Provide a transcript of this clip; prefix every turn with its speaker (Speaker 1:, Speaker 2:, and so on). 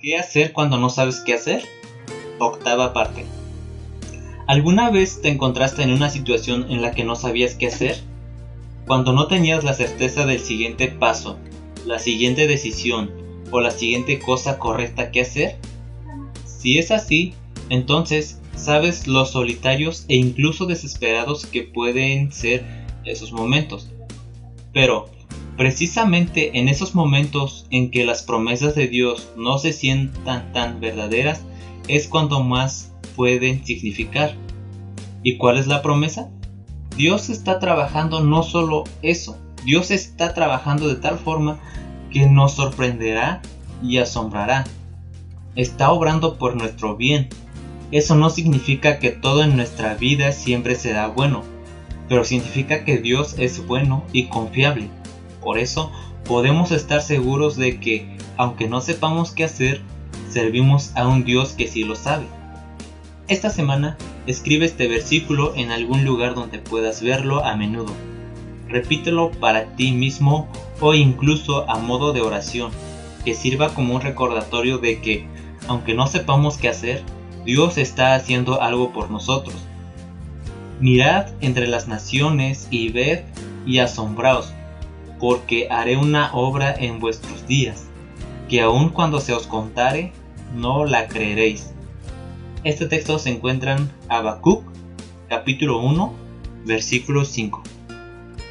Speaker 1: ¿Qué hacer cuando no sabes qué hacer? Octava parte. ¿Alguna vez te encontraste en una situación en la que no sabías qué hacer? Cuando no tenías la certeza del siguiente paso, la siguiente decisión o la siguiente cosa correcta que hacer? Si es así, entonces sabes lo solitarios e incluso desesperados que pueden ser esos momentos. Pero, Precisamente en esos momentos en que las promesas de Dios no se sientan tan verdaderas es cuando más pueden significar. ¿Y cuál es la promesa? Dios está trabajando no solo eso, Dios está trabajando de tal forma que nos sorprenderá y asombrará. Está obrando por nuestro bien. Eso no significa que todo en nuestra vida siempre será bueno, pero significa que Dios es bueno y confiable por eso podemos estar seguros de que, aunque no sepamos qué hacer, servimos a un Dios que sí lo sabe. Esta semana escribe este versículo en algún lugar donde puedas verlo a menudo. Repítelo para ti mismo o incluso a modo de oración, que sirva como un recordatorio de que, aunque no sepamos qué hacer, Dios está haciendo algo por nosotros. Mirad entre las naciones y ved y asombraos, porque haré una obra en vuestros días, que aun cuando se os contare, no la creeréis. Este texto se encuentra en Habacuc, capítulo 1, versículo 5.